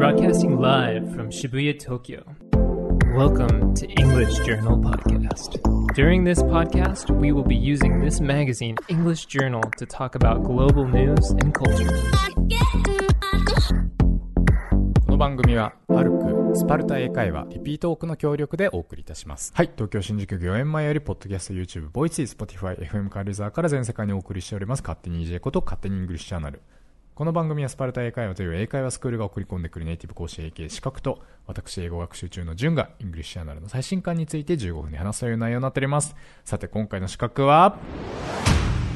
Broadcasting live from Shibuya, Tokyo. Welcome to English Journal Podcast. During this podcast, we will be using this magazine, English Journal, to talk about global news and culture. この番組は、パルク、スパルタ英会話、リピートオークの協力でお送りいたします。はい、東京新宿御苑前より、ポッドキャスト、YouTube、ボイスイ、Spotify、FM カルザーから全世界にお送りしております、勝手に EJ こと勝手にイングリッシュチャンナル。この番組はスパルタ英会話という英会話スクールが送り込んでくるネイティブ講師 AK 資格と、私英語学習中の順がイングリッシュチャンナルの最新刊について15分で話すという内容になっております。さて、今回の資格は、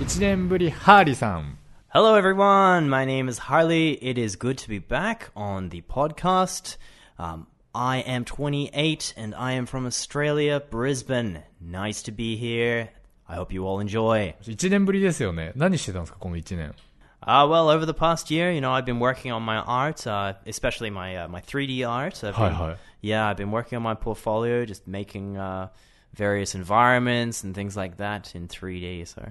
1年ぶり、ハーリーさん。Hello, everyone. My name is Harley. It is good to be back on the podcast. Um, I am 28 and I am from Australia, Brisbane. Nice to be here. I hope you all enjoy. 1年ぶりですよね。何してたんですか、この1年。Uh, well, over the past year, you know, I've been working on my art, uh, especially my uh, my 3D art. I've Hi, been, hi. Yeah, I've been working on my portfolio, just making uh, various environments and things like that in 3D. So,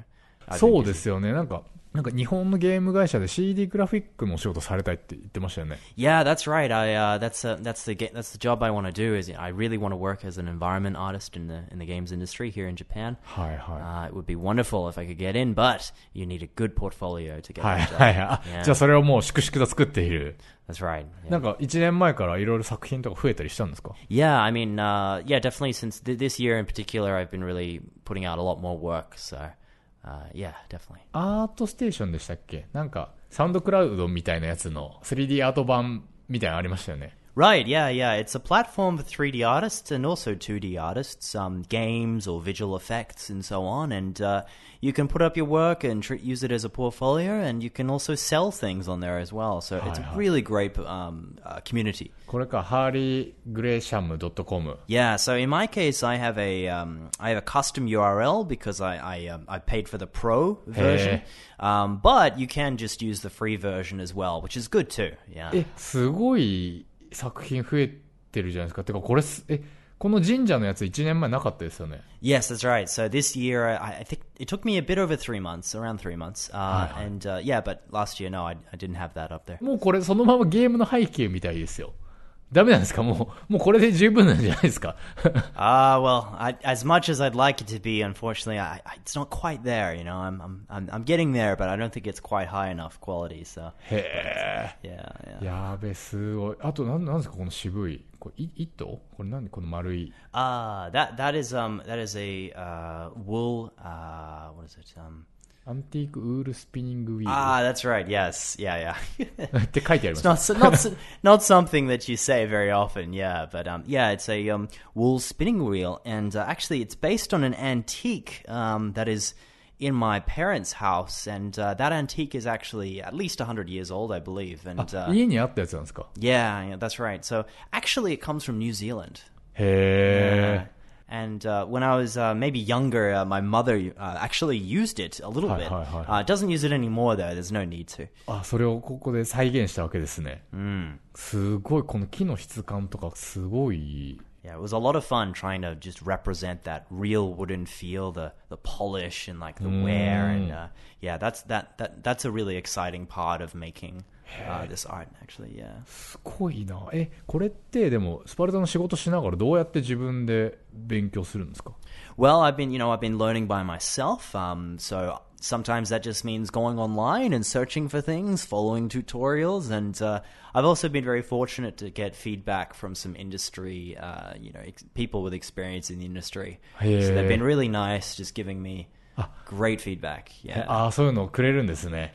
I've been そう busy. ですよね。なんか、 なんか日本のゲーム会社で CD グラフィックのお仕事されたいって言ってましたよね。 Yeah, that's right. I uh, that's uh, that's the ga- that's the job I want to do. Is I really want to work as an environment artist in the in the games industry here in Japan. はいは Uh, it would be wonderful if I could get in, but you need a good portfolio to い。get はい that job. はいはい。あ Yeah. じゃあそれをもう粛々と作っている。 That's right. Yeah. なんか1年前からいろいろ作品とか増えたりしたんですか Yeah, I mean, uh, yeah, definitely. Since th- this year in particular, I've been really putting out a lot more work. So, uh, yeah, definitely. アートステーションでしたっけ？なんか、サウンドクラウドみたいなやつの 3D アート版みたいなのありましたよね。Right, yeah, yeah. It's a platform for 3D artists and also 2D artists, um, games or visual effects and so on. And uh, you can put up your work and use it as a portfolio, and you can also sell things on there as well. So it's a really great um, uh, community. これか、harleygreesham.com. Yeah, so in my case, I have a, um, I have a custom URL because I, I, um, I paid for the pro version. Um, but you can just use the free version as well, which is good too. Yeah. Eh, え、すごい。作品増えてるじゃないですか。てか、これす、え、この神社のやつ1年前なかったですよね。Yes, that's right. So this year, I, I think it took me a bit over three months, around three months. Uh, and uh, yeah, but last year, no, I, I didn't have that up there. もうこれそのままゲームの背景みたいですよ。ダメなんですかもう、もうこれで十分なんじゃないですか Ah, well, I, as much as I'd like it to be, unfortunately, I, I, it's not quite there. You know, I'm, I'm I'm I'm getting there, but I don't think it's quite high enough quality. So へ yeah, え。yeah. やべ、すごい。あと、なんなんですかこの渋い。これ、い糸これ何この丸い。Ah, that that is um that is a uh, wool. Uh, what is it? Um. Antique wool spinning wheel. Ah, that's right. Yes. Yeah, yeah. って書いてあります。It's not, not, not something that you say very often, yeah. But um, yeah, it's a um, wool spinning wheel. And uh, actually, it's based on an antique um, that is in my parents' house. And uh, that antique is actually at least 100 years old, I believe. And, ah, uh, yeah, yeah, that's right. So actually, it comes from New Zealand. へー。Yeah. And uh, when I was uh, maybe younger, uh, my mother uh, actually used it a little Hi, bit. hi, hi. Uh, doesn't use it anymore though. There's no need to. あ、それをここで再現したわけですね。すごい、この木の質感とかすごい。 Yeah, it was a lot of fun trying to just represent that real wooden feel, the the polish and like the wear, and uh, yeah, that's that that that's a really exciting part of making uh, this art. Actually, yeah. すごいな。え、これってでも、スパルタの仕事しながらどうやって自分で勉強するんですか Well, I've been you know I've been learning by myself. Um, so sometimes that just means going online and searching for things, following tutorials, and uh, I've also been very fortunate to get feedback from some industry, uh, you know, ex- people with experience in the industry. So Yeah. they've been really nice, just giving me great feedback. Yeah. ああ、そういうのをくれるんですね。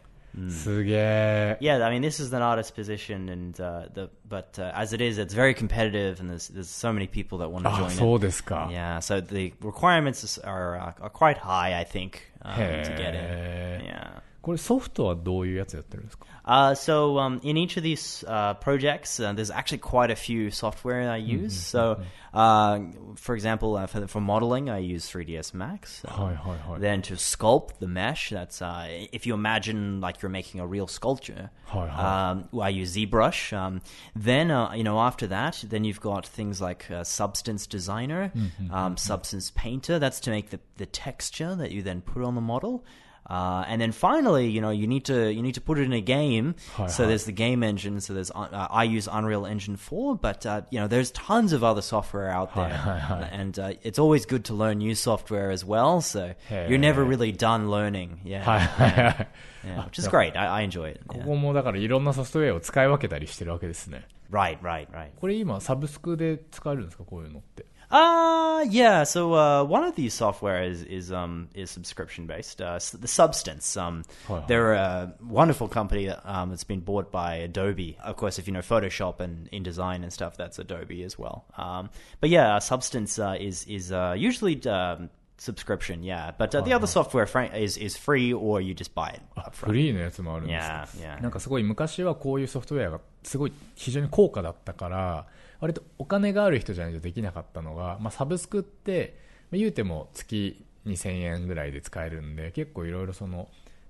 すげえ。 Yeah, I mean, this is an artist position, and uh, the but uh, as it is, it's very competitive, and there's there's so many people that want to あ join そう it. ですか。 Yeah, so the requirements is- are uh, are quite high, I think, um, to get in. へえ。 Yeah. これソフトはどういうやつやってるんですか Uh, so um, in each of these uh, projects, uh, there's actually quite a few software I use. So, uh, for example, uh, for, for modeling, I use 3ds Max. Um, はいはいはい。 Then to sculpt the mesh, that's uh, if you imagine like you're making a real sculpture. Hi, hi. Um, well, I use ZBrush. Um, then uh, you know after that, then you've got things like uh, Substance Designer, um, Substance Painter. That's to make the the texture that you then put on the model. Uh, and then finally, you know, you need to you need to put it in a game. Hi, so hi. there's the game engine. So there's uh, I use Unreal Engine 4, but uh, you know, there's tons of other software out Hi, there, hi, hi. and uh, it's always good to learn new software as well. So Hey. you're never really done learning. Yeah, はいはいはい。 yeah which is great. I, I enjoy it. こ yeah. こもだからいろんなソフトウェアを使い分けたりしてるわけですね。 Right, right, right. これ今サブスクで使えるんですかこういうのって。 Uh yeah. So uh, one of these software is is um is subscription based. Uh, s- the Substance. Um, Hi, hi. they're a wonderful company that, um that's been bought by Adobe. Of course, if you know Photoshop and InDesign and stuff, that's Adobe as well. Um, but yeah, uh, Substance uh, is is uh, usually um, subscription. Yeah, but uh, the other software fran- is is free or you just buy it フ upfront. リーのやつもあるんです Yeah, か yeah. なんかすごい昔はこういうソフトウェアがすごい非常に高価だったから 割とお金がある人じゃないとできなかったのが、まあ、サブスクってまあ言うても月2000円ぐらいで使えるんで結構いろいろその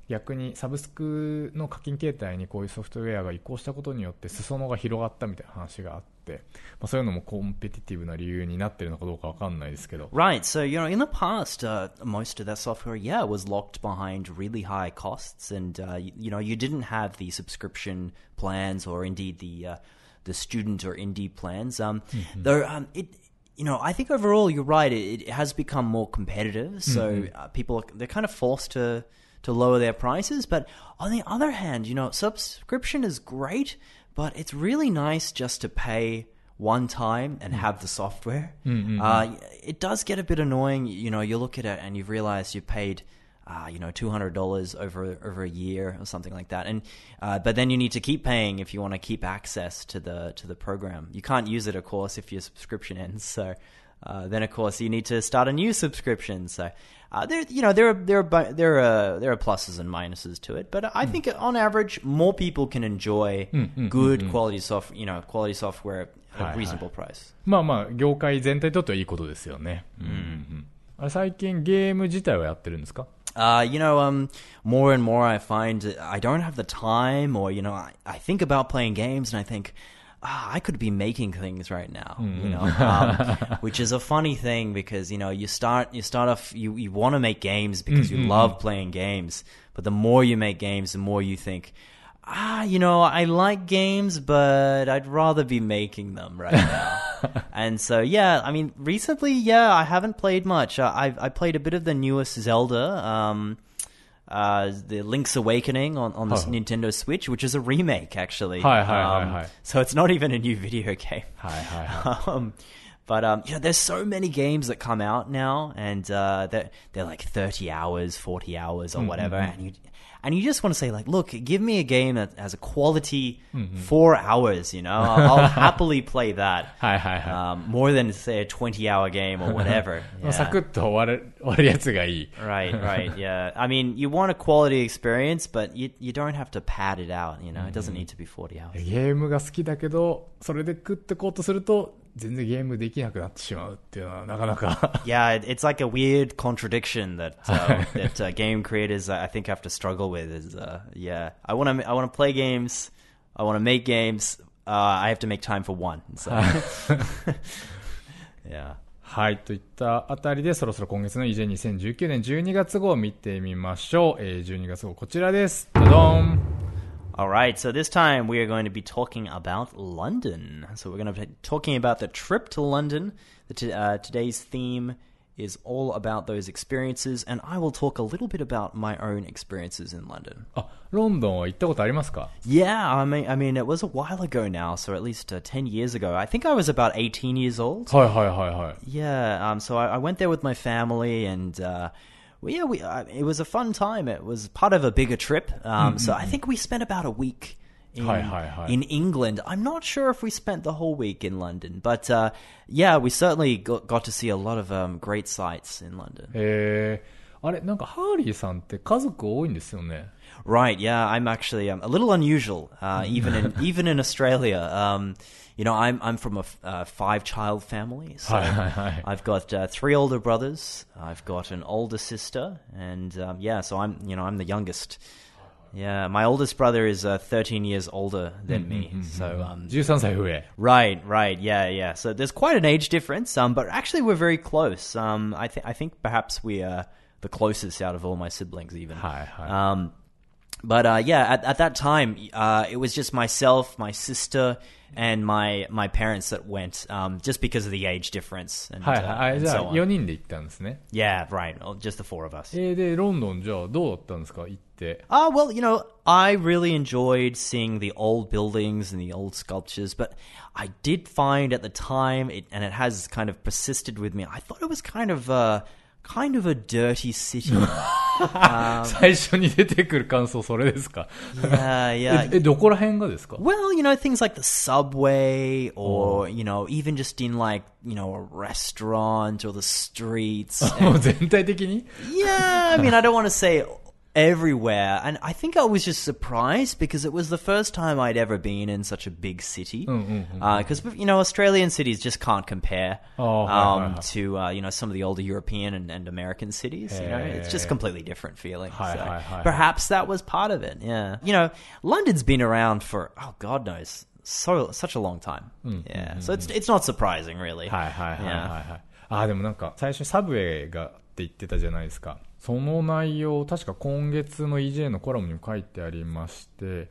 逆にサブスクの課金形態にこういうソフトウェアが移行したことによって裾野が広がったみたいな話があって、まあ、そういうのもコンペティティブな理由になってるのかどうかわかんないですけど Right. So, you know, in the past, uh, most of that software, yeah, was locked behind really high costs. And, uh, you, you know, you didn't have the subscription plans or indeed the, uh, the student or indie plans. Um, Though, um, it, you know, I think overall you're right. It, it has become more competitive. So uh, people, are, they're kind of forced to, to lower their prices. But on the other hand, you know, subscription is great, but it's really nice just to pay one time and have the software. Uh, it does get a bit annoying. You know, you look at it and you've realized you've paid, uh, you know, two hundred dollars over over a year or something like that. And uh, but then you need to keep paying if you want to keep access to the to the program. You can't use it, of course, if your subscription ends. So. Uh, then of course you need to start a new subscription. So uh, there, you know, there are there are bu- there are there are pluses and minuses to it, but I think on average more people can enjoy good quality soft, you know, quality software at Hi, a reasonable price. まあまあ業界全体にとってはいいことですよね、うんうんうんあれ最近ゲーム自体はやってるんですか Uh, you know, um, more and more I find I don't have the time, or you know, I, I think about playing games and I think, ah, I could be making things right now, you know, um, which is a funny thing because you know you start you start off you you want to make games because you love playing games, but the more you make games, the more you think. Ah, you know, I like games, but I'd rather be making them right now. and so yeah, I mean, recently, yeah, I haven't played much. Uh, I I played a bit of the newest Zelda. Um, uh, the Link's Awakening on, on the oh. Nintendo Switch, which is a remake actually. Hi, hi, um, hi, hi. So it's not even a new video game. Hi, hi. hi. Um, but um, you know, there's so many games that come out now, and uh, they're, they're like 30 hours, 40 hours, or mm, mm, whatever, mm-hmm. and you and you just want to say like, look, give me a game that has a quality four hours. You know, I'll, I'll happily play that. はいはいはい Um, more than say a 20 hour game or whatever. まあサ Yeah. クッと終わる終わるやつがいい Right, right, yeah. I mean, you want a quality experience, but you you don't have to pad it out. You know, it doesn't need to be 40 hours. ゲームが好きだけどそれで食ってこうとすると 全然ゲームできなくなってしまうっていうのはなかなか Yeah, it, it's like a weird contradiction that uh, that uh, game creators uh, I think have to struggle with. Is uh, yeah, I want to I want to play games, I want to make games. Uh, I have to make time for one. So yeah. はいといったあたりでそろそろ今月の EJ2019 年12月号を見てみましょう、えー、12月号こちらですドドン All right, so this time we are going to be talking about London. So we're going to be talking about the trip to London. The t- uh, today's theme is all about those experiences, and I will talk a little bit about my own experiences in London. あロンドンは行ったことありますか Yeah, I mean, I mean, it was a while ago now, so at least uh, ten years ago. I think I was about eighteen years old. はいはいはいはい Yeah, um, so I, I went there with my family, and uh, well, yeah, we uh, it was a fun time. It was part of a bigger trip. Um, So I think we spent about a week. In, Hi, hi, hi. in England, I'm not sure if we spent the whole week in London, but uh, yeah, we certainly got, got to see a lot of um, great sights in London. えー、あれなんかハーリーさんって家族多いんですよね Right. Yeah, I'm actually um, a little unusual, uh, even in even in Australia. Um, you know, I'm I'm from a f- uh, five child family. So Hi, hi, hi. I've got uh, three older brothers. I've got an older sister, and um, yeah, so I'm you know I'm the youngest. Yeah, my oldest brother is uh, 13 years older than me. So um, 13歳上 Right, right, yeah, yeah. So there's quite an age difference, um, but actually we're very close. Um, I think I think perhaps we are the closest out of all my siblings, even. はいはい。 Um, but uh, yeah, at, at that time, uh, it was just myself, my sister, and my my parents that went, um, just because of the age difference. And, はい uh, はい。あ and じゃ so あ on. 4人で行ったんですね。 Yeah, right. oh, Just the four of us. えー、で、ロンドンじゃあどうだったんですか行って。 Ah, well, you know, I really enjoyed seeing the old buildings and the old sculptures, but I did find at the time, it, and it has kind of persisted with me. I thought it was kind of a kind of a dirty city. 最初に出てくる感想それですか yeah, え yeah. え、どこら辺がですか Well, you know, things like the subway or, you know, even just in like, you know, a restaurant or the streets. もう全体的に yeah, I mean, I don't want to say everywhere. And I think I was just surprised because it was the first time I'd ever been in such a big city. Because, you know, Australian cities just can't compare Oh, hi, hi, um, hi. to, uh, you know, some of the older European and, and American cities. You know, Yeah, it's yeah, just yeah. completely different feeling. Hi, So hi, hi, perhaps that was part of it. Yeah. You know, London's been around for, oh, God knows. So such a long time, Mm, yeah. So it's it's not surprising, really. はいはいはいはい Yeah. はい。あ、でもなんか最初にサブウェイがって言ってたじゃないですか。 その内容、確か今月の EJ のコラムにも書いてありまして、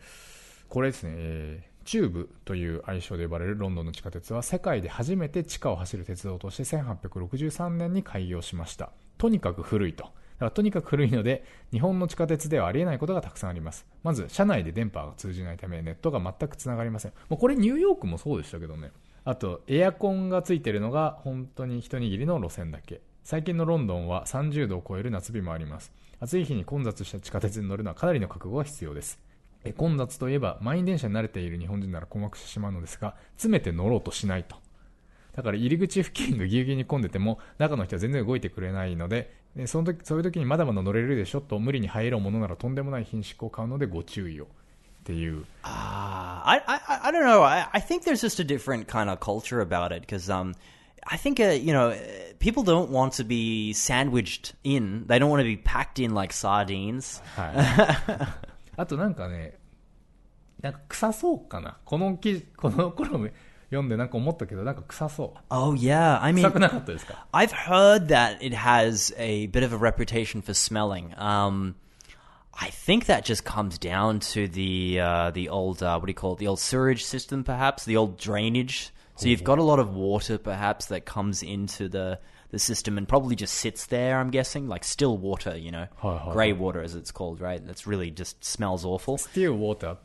これですね、えーチューブという愛称で呼ばれるロンドンの地下鉄は世界で初めて地下を走る鉄道として1863年に開業しました。とにかく古いと。だからとにかく古いので、日本の地下鉄ではありえないことがたくさんあります。まず、車内で電波が通じないため、ネットが全くつながりません。もうこれニューヨークもそうでしたけどね。あと、エアコンがついてるのが本当に一握りの路線だけ。最近のロンドンは30度を超える夏日もあります。暑い日に混雑した地下鉄に乗るのはかなりの覚悟が必要です。え混雑といえば満員電車に慣れている日本人なら困惑してしまうのですが、詰めて乗ろうとしないと。だから入り口付近がぎゅうぎゅうに混んでても中の人は全然動いてくれないので、でその時そういう時にまだまだ乗れるでしょと無理に入ろうものならとんでもない品種を買うのでご注意をっていう。Ah, I, I, I don't know. I, I think there's just a different kind of culture about it because, um, I think, uh, you know, uh, people don't want to be sandwiched in. They don't want to be packed in like sardines. はい。あとなんかね、なんか臭そうかな。この記事、この頃も読んでなんか思ったけど、なんか臭そう。 Oh yeah, I mean, 臭くなかったですか I've heard that it has a bit of a reputation for smelling. Um, I think that just comes down to the uh, the old uh, what do you call it? The old sewerage system, perhaps the old drainage. so you've got a lot of water perhaps that comes into the the system and probably just sits there. I'm guessing, like still water, you know, grey water as it's called, right? That's really just smells awful. Still water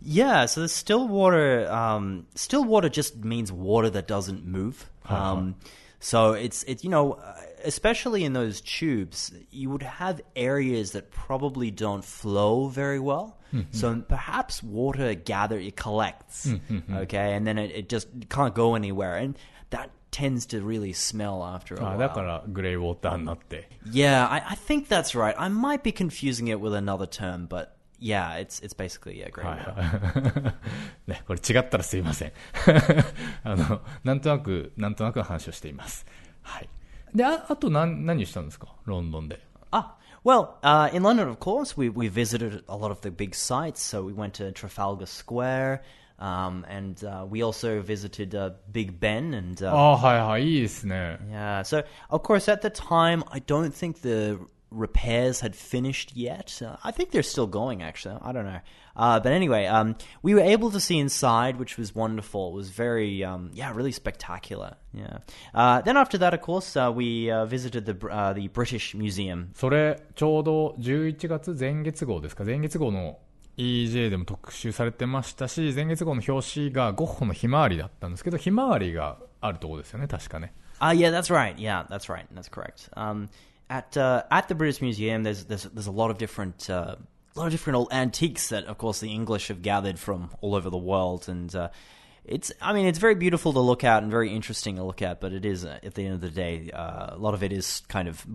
Yeah, so the still water, um, still water just means water that doesn't move. Um, so it's it, you know, uh, especially in those tubes, you would have areas that probably don't flow very well. So perhaps water gather it collects, okay, and then it, it just can't go anywhere, and that tends to really smell after a あ while. だからグレイウォーターになって。 Yeah, I, I think that's right. I might be confusing it with another term, but yeah, it's it's basically yeah, grey はい water. はい。ね、これ違ったらすいません。あの、なんとなく、なんとなくの話をしています。はい。で、ああと何、何をしたんですかロンドンで。 Ah, well, uh, in London, of course, we, we visited a lot of the big sites. So we went to Trafalgar Square, um, and uh, we also visited uh, Big Ben. And あ uh, あ、はいはい、いいですね。 yeah, so of course, at the time, I don't think the repairs had finished yet. Uh, I think they're still going, actually. I don't know. Uh, but anyway, um, we were able to see inside, which was wonderful. It was very, um, yeah, really spectacular. Yeah. Uh, then after that, of course, uh, we uh, visited the Br- uh, the British Museum それ、ちょうど11月前月号ですか前月号の EJ でも特集されてましたし、前月号の表紙がゴッホのひまわりだったんですけど、ひまわりがあるところですよね、確かね。 Uh, yeah, that's right. Yeah, that's right. That's correct. Um, at uh, at the British Museum, there's there's there's a lot of different uh, a lot of different old antiques that, of course, the English have gathered from all over the world, and uh, it's I mean it's very beautiful to look at and very interesting to look at, but it is uh, at the end of the day, uh, a lot of it is kind of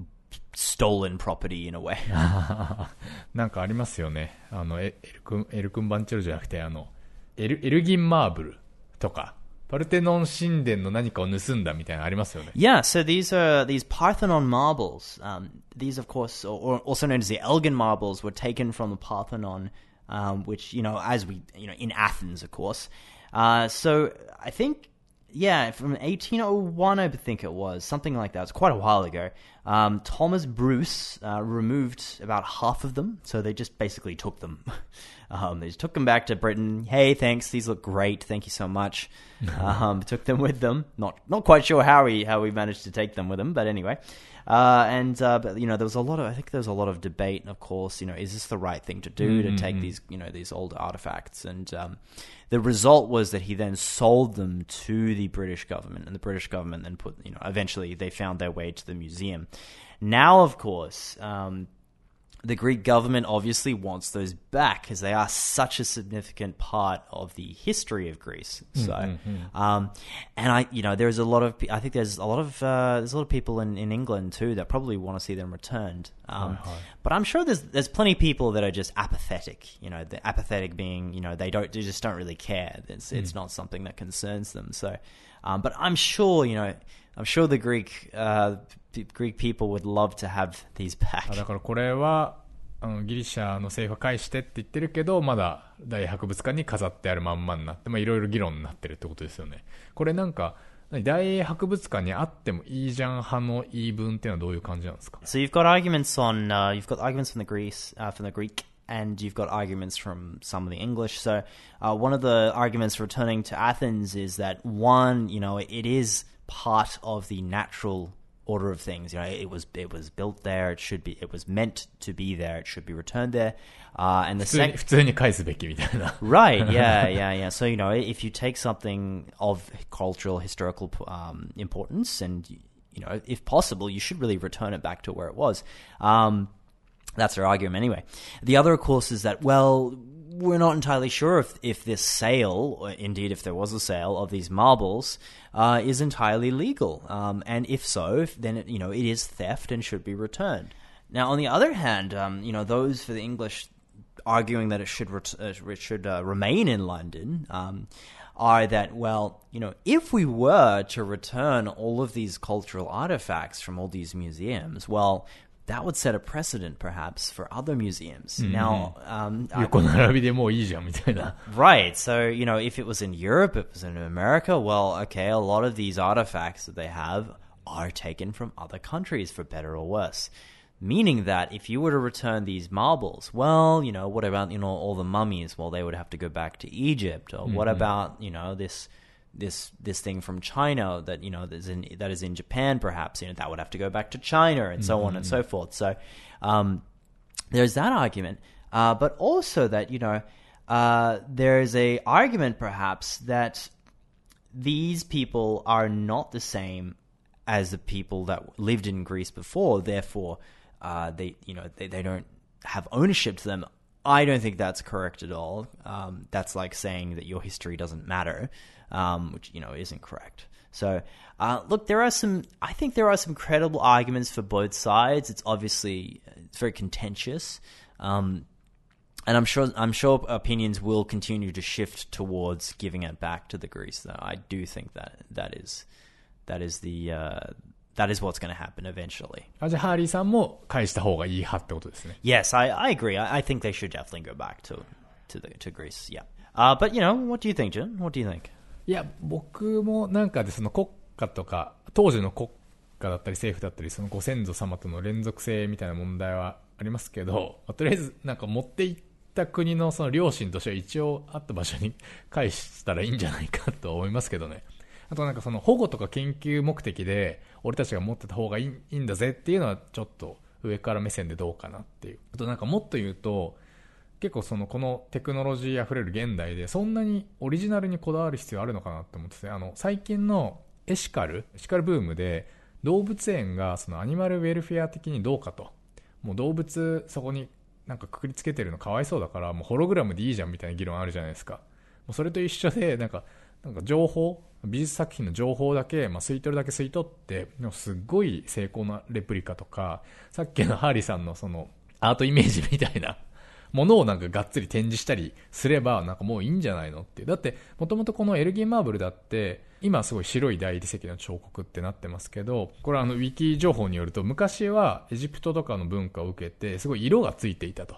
stolen property in a way. なんかありますよね。あの、エエルクン、エルクンバンチェルじゃなくて、あの、エル、エルギンマーブルとか、 パルテノン神殿の何かを盗んだみたいなのありますよね。 Yeah, so these are these Parthenon marbles. Um, these, of course, or, or also known as the Elgin marbles, were taken from the Parthenon, um, which you know, as we you know, in Athens, of course. Uh, so I think yeah, from 1801, I think it was something like that. It's quite a while ago. Um, Thomas Bruce uh, removed about half of them, so they just basically took them. um, they just took them back to Britain. Hey, thanks. These look great. Thank you so much. um, took them with them. Not not quite sure how we how we managed to take them with them, but anyway. Uh, and uh, but you know there was a lot of I think there was a lot of debate. Of course, you know, is this the right thing to do to take these you know these old artifacts? And um, the result was that he then sold them to the British government, and the British government then put you know eventually they found their way to the museum. Now, of course, um, the Greek government obviously wants those back because they are such a significant part of the history of Greece. So, um, and I, you know, there's a lot of, I think there's a lot of, uh, there's a lot of people in, in England too that probably want to see them returned. Um, but I'm sure there's there's plenty of people that are just apathetic. You know, the apathetic being, you know, they don't, they just don't really care. It's it's not something that concerns them. So, um, but I'm sure, you know, I'm sure the Greek uh, p- Greek people would love to have these back. あだからこれはあのギリシャの政府は返してって言ってるけどまだ大博物館に飾ってあるまんまになってまあいろいろ議論になってるってことですよねこれなんか何大博物館にあってもいいじゃん派の言い分っていうのはどういう感じなんですか So you've got arguments on uh, you've got arguments from the Greece uh, from the Greek and you've got arguments from some of the English. So uh, one of the arguments for returning to Athens is that one, you know, it is part of the natural order of things. You know, it was it was built there. It should be. It was meant to be there. It should be returned there. Uh, and the 普通に second. 普通に返すべきみたいな Right. Yeah. Yeah. Yeah. So you know, if you take something of cultural, historical um, importance, and you know, if possible, you should really return it back to where it was. Um, that's their argument, anyway. The other, of course, is that well, we're not entirely sure if if this sale, or indeed if there was a sale of these marbles, uh, is entirely legal. Um, and if so, then it, you know it is theft and should be returned. Now, on the other hand, um, you know those for the English arguing that it should ret- uh, it should uh, remain in London um, are that well, you know, if we were to return all of these cultural artifacts from all these museums, well that would set a precedent perhaps for other museums. Mm-hmm. Now, um, right. So, you know, if it was in Europe, it was in America, well, okay, a lot of these artifacts that they have are taken from other countries for better or worse. Meaning that if you were to return these marbles, well, you know, what about, you know, all the mummies? Well, they would have to go back to Egypt. Or mm-hmm. what about, you know, this this this thing from China that you know that is in that is in Japan perhaps you know that would have to go back to China and so on and so forth so um, there's that argument, uh, but also that you know uh, there's a argument perhaps that these people are not the same as the people that lived in Greece before. Therefore, uh, they you know they, they don't have ownership to them. I don't think that's correct at all. Um, that's like saying that your history doesn't matter, um, which you know isn't correct. So, uh, look, there are some. I think there are some credible arguments for both sides. It's obviously uh, it's very contentious, um, and I'm sure I'm sure opinions will continue to shift towards giving it back to the Greece. Though I do think that that is that is the uh, that is what's going to happen eventually. Yes, I, I agree. I, I, think they should definitely go back to to the, to Greece. Yeah. Uh, but you know, what do you think, Jun? What do you think? いや僕もなんかでその国家とか当時の国家だったり政府だったりそのご先祖様との連続性みたいな問題はありますけど、まあとりあえずなんか持っていった国のその良心としては一応あった場所に返したらいいんじゃないかと思いますけどね。あとなんかその保護とか研究目的で俺たちが持ってた方がいいいいんだぜっていうのはちょっと上から目線でどうかなっていう。あとなんかもっと言うと結構そのこのテクノロジーあふれる現代でそんなにオリジナルにこだわる必要あるのかなって思っててあの最近のエシカルエシカルブームで動物園がそのアニマルウェルフェア的にどうかと。もう動物そこになんかくくりつけてるのかわいそうだからもうホログラムでいいじゃんみたいな議論あるじゃないですか。もうそれと一緒でなんかなんか情報美術作品の情報だけ、まあ、吸い取るだけ吸い取ってでもすっごい成功なレプリカとかさっきのハーリーさんのそのアートイメージみたいなものをなんかがっつり展示したりすればなんかもういいんじゃないのって。だってもともとこのエルギンマーブルだって今すごい白い大理石の彫刻ってなってますけどこれはあのウィキ情報によると昔はエジプトとかの文化を受けてすごい色がついていたと。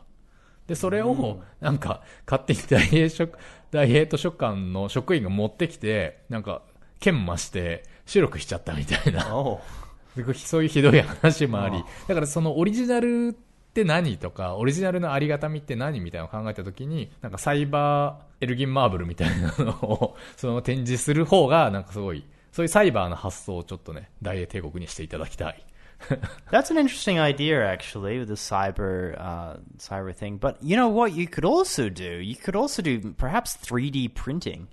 でそれをなんか勝手に大英書大英図書館の職員が持ってきてなんか剣増して白くしちゃったみたいな。Oh. でそういうひどい話もあり。だからそのオリジナルって何とか、オリジナルのありがたみって何みたいなのを考えたときに、なんかサイバーエルギンマーブルみたいなのをその展示する方が、なんかすごい、そういうサイバーの発想をちょっとね、大英帝国にしていただきたい。That's an interesting idea, actually, with the cyber uh, cyber thing. But you know what? You could also do. You could also do perhaps 3D printing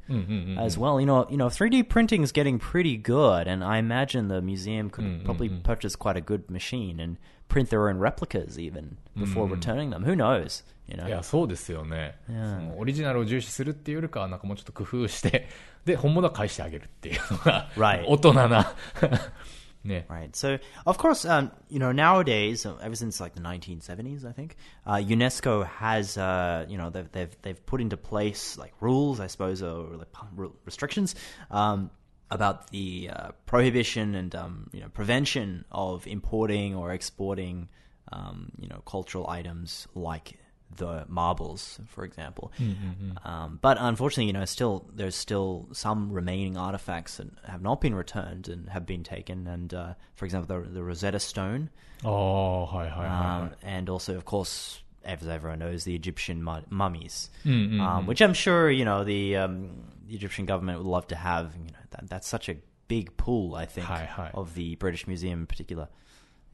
as well. You know, you know, 3D printing is getting pretty good, and I imagine the museum could probably purchase quite a good machine and print their own replicas even before returning them. Who knows? You know. いや、そうですよね。いやそのオリジナルを重視するっていうよりかは、なんかもうちょっと工夫して、で、本物は返してあげるっていうのが、 Right. 大人な、ね。 Right. So, of course, um, you know, nowadays, uh, ever since like the 1970s, I think, uh, UNESCO has, uh, you know, they've, they've they've put into place like rules, I suppose, or like pu- ru- restrictions um, about the uh, prohibition and um, you know prevention of importing or exporting um, you know cultural items like the marbles, for example. Mm-hmm. Um, but unfortunately, you know, still there's still some remaining artifacts that have not been returned and have been taken. And uh, for example, the, the, Rosetta Stone. Oh, hi, hi, hi, um, hi. And also, of course, as everyone knows, the Egyptian mummies, mm-hmm. um, which I'm sure you know the um, the Egyptian government would love to have. You know, that, that's such a big pool, I think, Hi, hi. of the British Museum in particular.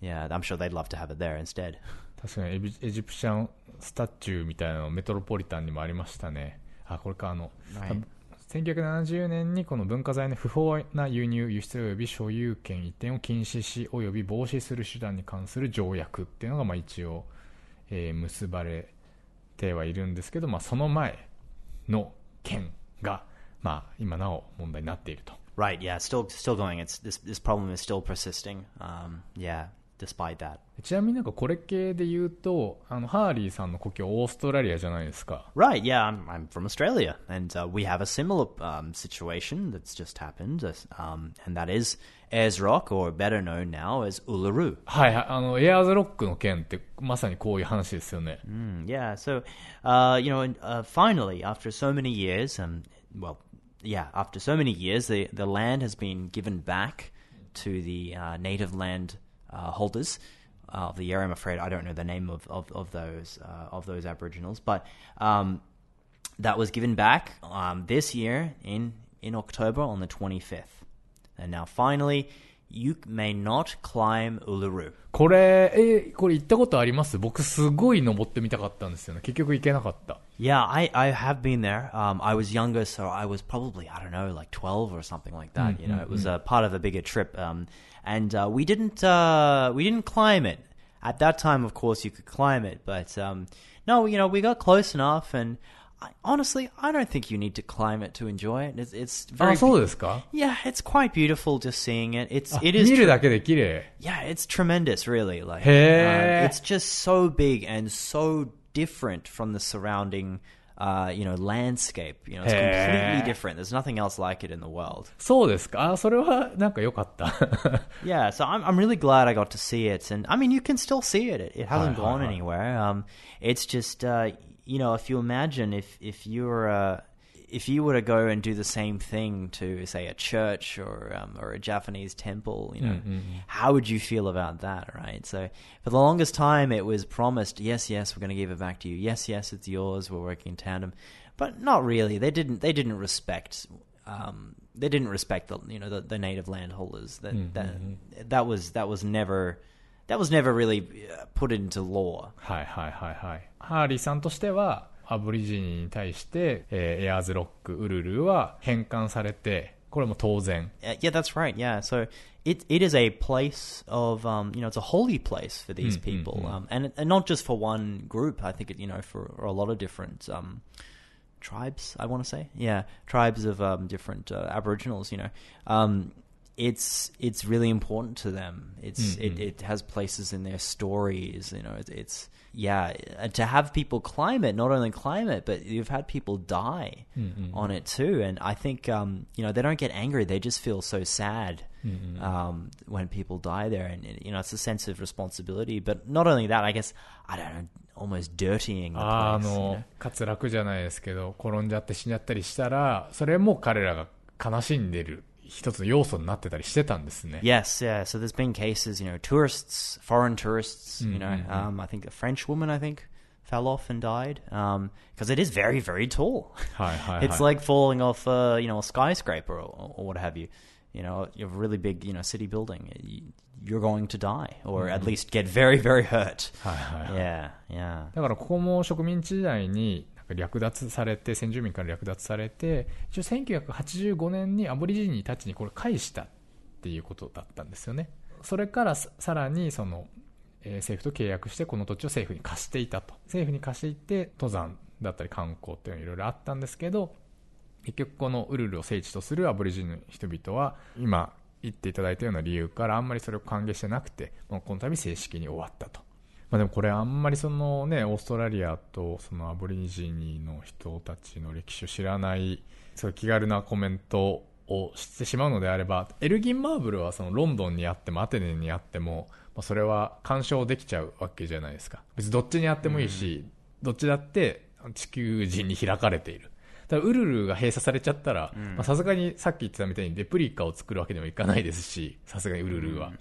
Yeah, I'm sure they'd love to have it there instead. 確かにエビエジプシャンスタチューみたいなのメトロポリタンにもありましたね。あ、これか、あの、はい1970年にこの文化財の不法な輸入、輸出及び所有権移転を禁止し及び防止する手段に関する条約っていうのがまあ一応、えー結ばれてはいるんですけど、まあ、その前の件が、まあ、今なお問題になっていると。Right. Yeah. Still, still going. It's this. This problem is still persisting. Um, yeah. Despite that. ちなみになんかこれ系で言うと、あの、ハーリーさんの故郷オーストラリアじゃないですか。Right. Yeah. I'm. I'm from Australia, and uh, we have a similar um, situation that's just happened, uh, um, and that is Ayers Rock, or better known now as Uluru. はいはい、あの、エアーズロックの件ってまさにこういう話ですよね。Mm, yeah. So, uh, you know, and, uh, finally, after so many years, um, well, yeah, after so many years, the the land has been given back to the uh, native land uh, holders of the area. I'm afraid I don't know the name of of, of those uh, of those Aboriginals, but um, that was given back um, this year in in October on the 25th, and now finally. You may not climb Uluru. これ、え、これ行ったことあります僕すごい登ってみたかったんですよね。結局行けなかった。 Yeah, I, I have been there. Um, I was younger, so I was probably, I don't know, like 12 or something like that. You know, it was a part of a bigger trip. Um, and uh, we didn't uh, we didn't climb it. At that time, of course, you could climb it, but um, no, you know, we got close enough. And I, honestly, I don't think you need to climb it to enjoy it. It's, it's あ、 very そうですか yeah, it's quite beautiful just seeing it. It's あ it is 見 tr- るだけで綺麗。 yeah, it's tremendous, really. Like, Hey. um, it's just so big and so different from the surrounding, uh, you know, landscape. You know, it's Hey. completely different. There's nothing else like it in the world. そうですかあ、それはなんか良かった。 Yeah, so I'm I'm really glad I got to see it, and I mean, you can still see it. It, it hasn't Hi, hi, gone hi. anywhere. Um, it's just, uh, you know, if you imagine if if you were a if you were to go and do the same thing to say a church or um, or a Japanese temple, you know, mm-hmm. how would you feel about that, right? So for the longest time, it was promised, yes, yes, we're going to give it back to you, yes, yes, it's yours, we're working in tandem, but not really. They didn't they didn't respect. Um, they didn't respect the you know the, the native landholders. That mm-hmm. that that was that was never that was never really uh, put into law. Hi hi hi hi. ハーリーさんとしては、アブリジニに対して、えーエアーズロック、ウルルは返還されて、これも当然。 Uh, yeah, that's right. Yeah, so it it is a place of um, you know it's a holy place for these people, um, and and not just for one group. I think it you know for a lot of different um, tribes. I want to say, yeah, tribes of um, different uh, Aboriginals. You know, um, it's it's really important to them. It's it, it has places in their stories. You know, it, it's yeah uh, to have people climb it. Not only climb it, but you've had people die on it too. And I think um, you know they don't get angry. They just feel so sad um, when people die there, and you know it's a sense of responsibility. But not only that, I guess I don't know, almost dirtying the あ place. you の know?、滑落じゃないですけど、転んじゃって死んじゃったりしたら、それも彼らが悲しんでる 一つの要素になってたりしてたんですね。 Yes, yeah. So there's been cases, you know, tourists, foreign tourists, you know, um, I think a French woman, I think, fell off and died because it is very, very tall. はいはいはい。 It's like falling off, uh, you know, a skyscraper or, or what have you. You know, you have a really big, you know, city building. You- You're going to die, or at least get very, very hurt. はいはいはい。 Yeah, yeah. だからここも植民地時代になんか 略奪されて先住民から略奪されて一応1985年にアボリジニたちにこれ返したっていうことだったんですよね。それからさらにその、えー政府と契約してこの土地を政府に貸していたと。政府に貸していって登山だったり観光っていうのいろいろあったんですけど結局このウルルを聖地とするアボリジニの人々は今言っていただいたような理由からあんまりそれを歓迎してなくてこの度正式に終わったと。まあ、でもこれあんまりそのねオーストラリアとそのアボリジニの人たちの歴史を知らないそういう気軽なコメントをしてしまうのであればエルギン・マーブルはそのロンドンにあってもアテネにあっても、まあ、それは干渉できちゃうわけじゃないですか。別にどっちにあってもいいし、どっちだって地球人に開かれている。だウルルが閉鎖されちゃったらまあさすがにさっき言ってたみたいにレプリカを作るわけにもいかないですしさすがにウルルは、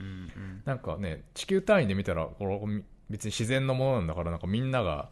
なんかね地球単位で見たらこれ別に自然のものなんだからなんかみんなが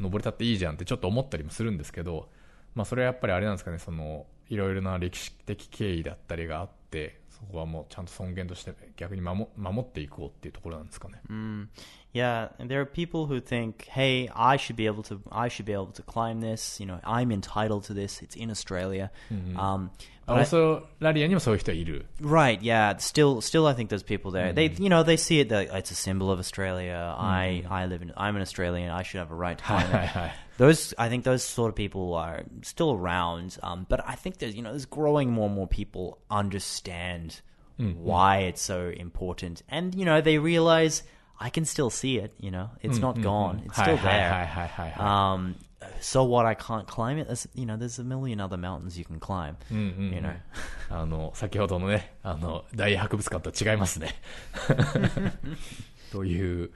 登りたっていいじゃんってちょっと思ったりもするんですけど、まあ、それはやっぱりあれなんですかねそのいろいろな歴史的経緯だったりがあってそこはもうちゃんと尊厳として逆に守守っていこうっていうところなんですかね。うん Yeah, and there are people who think, "Hey, I should be able to. I should be able to climb this. You know, I'm entitled to this. It's in Australia." Um, オ but ー I- ストラリアにもそういう人はいる。 Right, yeah. Still, still, I think there's people there. They, you know, they see it that it's a symbol of Australia. I, I live in. I'm an Australian. I should have a right to はい climb はい it. はい。 Those, I think, those sort of people are still around. Um, but I think there's, you know, there's growing more and more people understand why it's so important, and you know, they realize I can still see it. You know, it's not gone. It's は still there. Um, so what? I can't climb it. There's, you know, there's a million other mountains you can climb. You know. い。あの、先ほどのね、あの、博物館とは違いますね。という、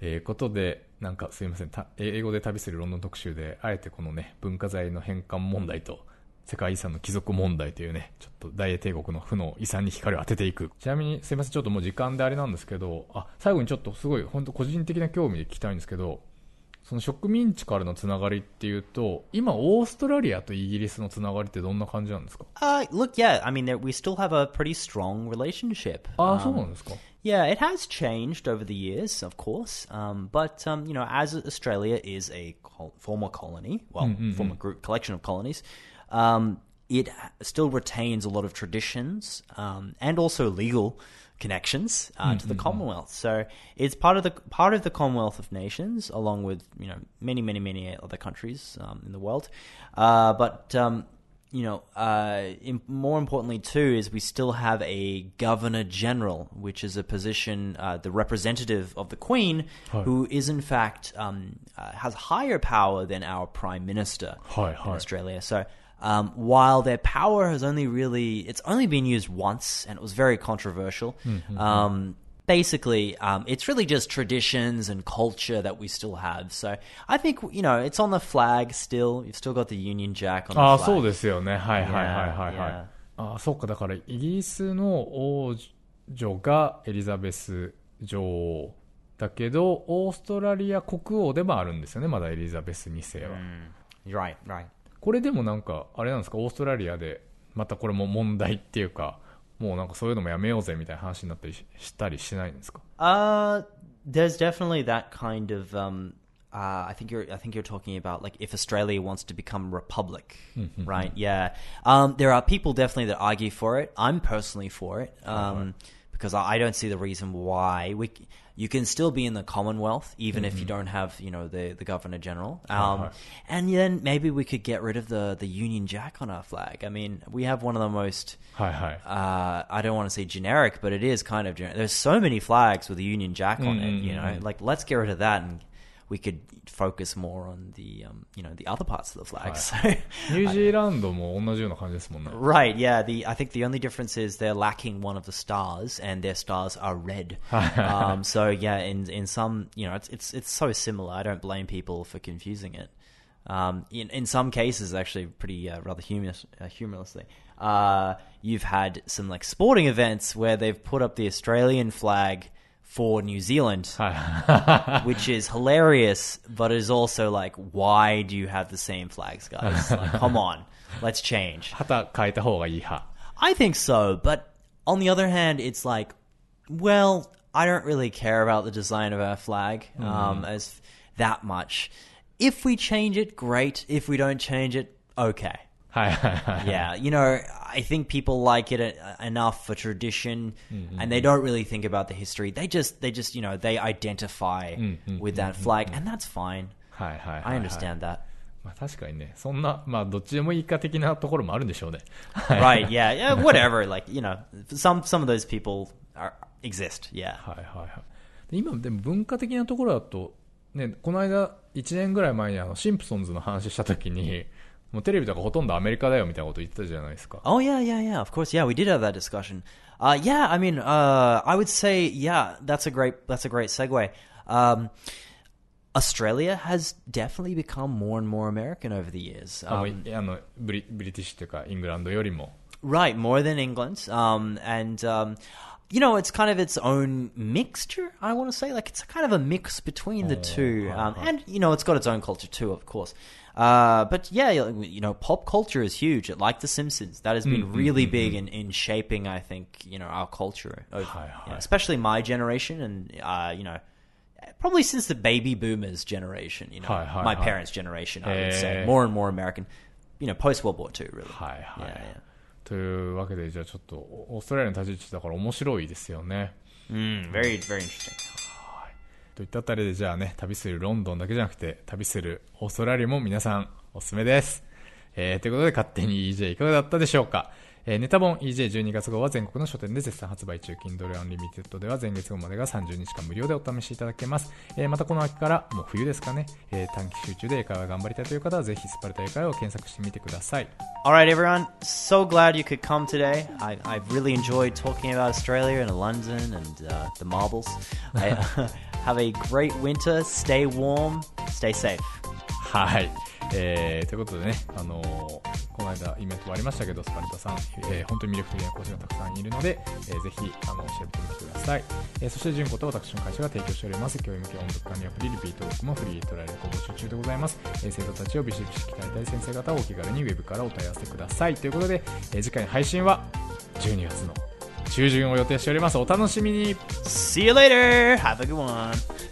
えーことで、なんかすいません、た英語で旅するロンドン特集で、あえてこのね、文化財の返還問題と、世界遺産の貴族問題というね、ちょっと大英帝国の負の遺産に光を当てていく。ちなみに、すいません、ちょっともう時間であれなんですけど、あ、最後にちょっとすごい、本当個人的な興味で聞きたいんですけど、その植民地からのつながりっていうと、今、オーストラリアとイギリスのつながりってどんな感じなんですか Uh, look, yeah, I mean, we still have a pretty strong relationship. ああ、Um, そうなんですか Yeah, it has changed over the years, of course. Um, but um, you know, as Australia is a col- former colony, well, former group collection of colonies, um, it still retains a lot of traditions um, and also legal connections uh, to the Commonwealth. So it's part of the part of the Commonwealth of Nations, along with you know many, many, many other countries um, in the world. Uh, but um, you know, uh, im- more importantly too is we still have a governor general, which is a position, uh, the representative of the Queen, Hi. who is in fact um, uh, has higher power than our prime minister Hi, in hi. Australia. So. Um, while their power has only really, it's only been used once, and it was very controversial. Um, basically, um, it's really just traditions and culture that we still have. So I think you know it's on the flag still. You've still got the Union Jack on the ああ、 flag. そうですよね。はいはいはいはいはい。 Yeah, ああ、そうか。だから、イギリスの王女がエリザベス女王だけど、オーストラリア国王でもあるんですよね。まだエリザベス2世は。 Right, right. これでもなんか、あれなんですか、オーストラリアで、またこれも問題っていうか、もうなんかそういうのもやめようぜみたいな話になったりししたりしないんですか Uh, there's definitely that kind of. Um, uh, I think you're. I think you're talking about like if Australia wants to become republic, right? Yeah. Um, there are people definitely that argue for it. I'm personally for it um, because I, I don't see the reason why we. you can still be in the Commonwealth even mm-hmm. if you mm-hmm. don't have you know the the Governor General. Uh-huh. Um. And then maybe we could get rid of the the Union Jack on our flag. I mean, we have one of the most. Hi hi. Uh, I don't want to say generic, but it is kind of generic. There's so many flags with a Union Jack on mm-hmm. it. You mm-hmm. know, like let's get rid of that and we could focus more on the, um, you know, the other parts of the flag. So, ニュージーランドも同じような感じですもんね。 right, yeah. The I think the only difference is they're lacking one of the stars, and their stars are red. um, so yeah, in in some, you know, it's it's it's so similar. I don't blame people for confusing it. Um, in in some cases, actually, pretty uh, rather humorous, uh, humorously, uh, you've had some like sporting events where they've put up the Australian flag for New Zealand, which is hilarious, but is also like, why do you have the same flags, guys? Like, come on, let's change. I think so, but on the other hand, it's like, well, I don't really care about the design of our flag um, mm. as that much. If we change it, great. If we don't change it, okay. はいはいはい。Yeah, you know, I think people like it uh, enough for tradition, and they don't really think about the history. They just, they just, you know, they identify with that flag, and that's fine. I understand that. まあ確かにね、そんな、まあどっちでもいいか的なところもあるんでしょうね。right? Yeah, yeah, whatever. Like you know, some some of those people are exist. Yeah. はいはいはい。で今、でも文化的なところだと、ね、この間、1年ぐらい前にあの、シンプソンズの話したときに、もうテレビとかほとんどアメリカだよみたいなこと言ってたじゃないですか。 Oh yeah, yeah, yeah. Of course, yeah. We did have that discussion. Uh, yeah, I mean, uh, I would say, yeah, that's a great, that's a great segue. Um, Australia has definitely become more and more American over the years. あの Um, あのブリブリティッシュというか、イングランドよりも。 right, more than England. Um, and um, you know, it's kind of its own mixture. I want to say, like, it's kind of a mix between the two. Um, and you know, it's got its own culture too, of course. Uh, but yeah, you know, pop culture is huge. It, Like The Simpsons, that has been really big in, in shaping, I think, you know, our culture, over- Hi, hi. especially my generation, and uh, you know, probably since the baby boomers generation. You know, Hi, hi, my hi. parents' generation, I would say, more and more American. You know, post World War II, really. はいというわけで、じゃあちょっと、オーストラリアの立ち位置だから面白いですよね。Mm, very, very interesting. といったあたりで、じゃあね、旅するロンドンだけじゃなくて、旅するオーストラリアも皆さんおすすめです。えー、ということで、勝手に EJ いかがだったでしょうか？えー、ネタ本 EJ12 月号は全国の書店で絶賛発売中。Kindle Unlimited では前月号までが30日間無料でお試しいただけます。えー、またこの秋から、もう冬ですかね、えー、短期集中で英会話頑張りたいという方は、ぜひスパルタ英会話を検索してみてください。All right, everyone. So glad you could come today. I, I've really enjoyed talking about Australia and London and uh, the marbles. I, have a great winter. Stay warm. Stay safe. はい。えー、ということでね、あのーこの間イベントもありましたけど、スパルタさん、えー本当に魅力的な講師がたくさんいるので、えーぜひ、あの、調べてみてください。えーそして、純子と私の会社が提供しております、教員向け音読管理アプリ、リピート録もフリートライアルご募集中でございます。えー生徒たちをビシビシ鍛えたい先生方はお気軽にウェブからお問い合わせください。ということで、えー次回の配信は12月の中旬を予定しております。お楽しみに See you later. Have a good one.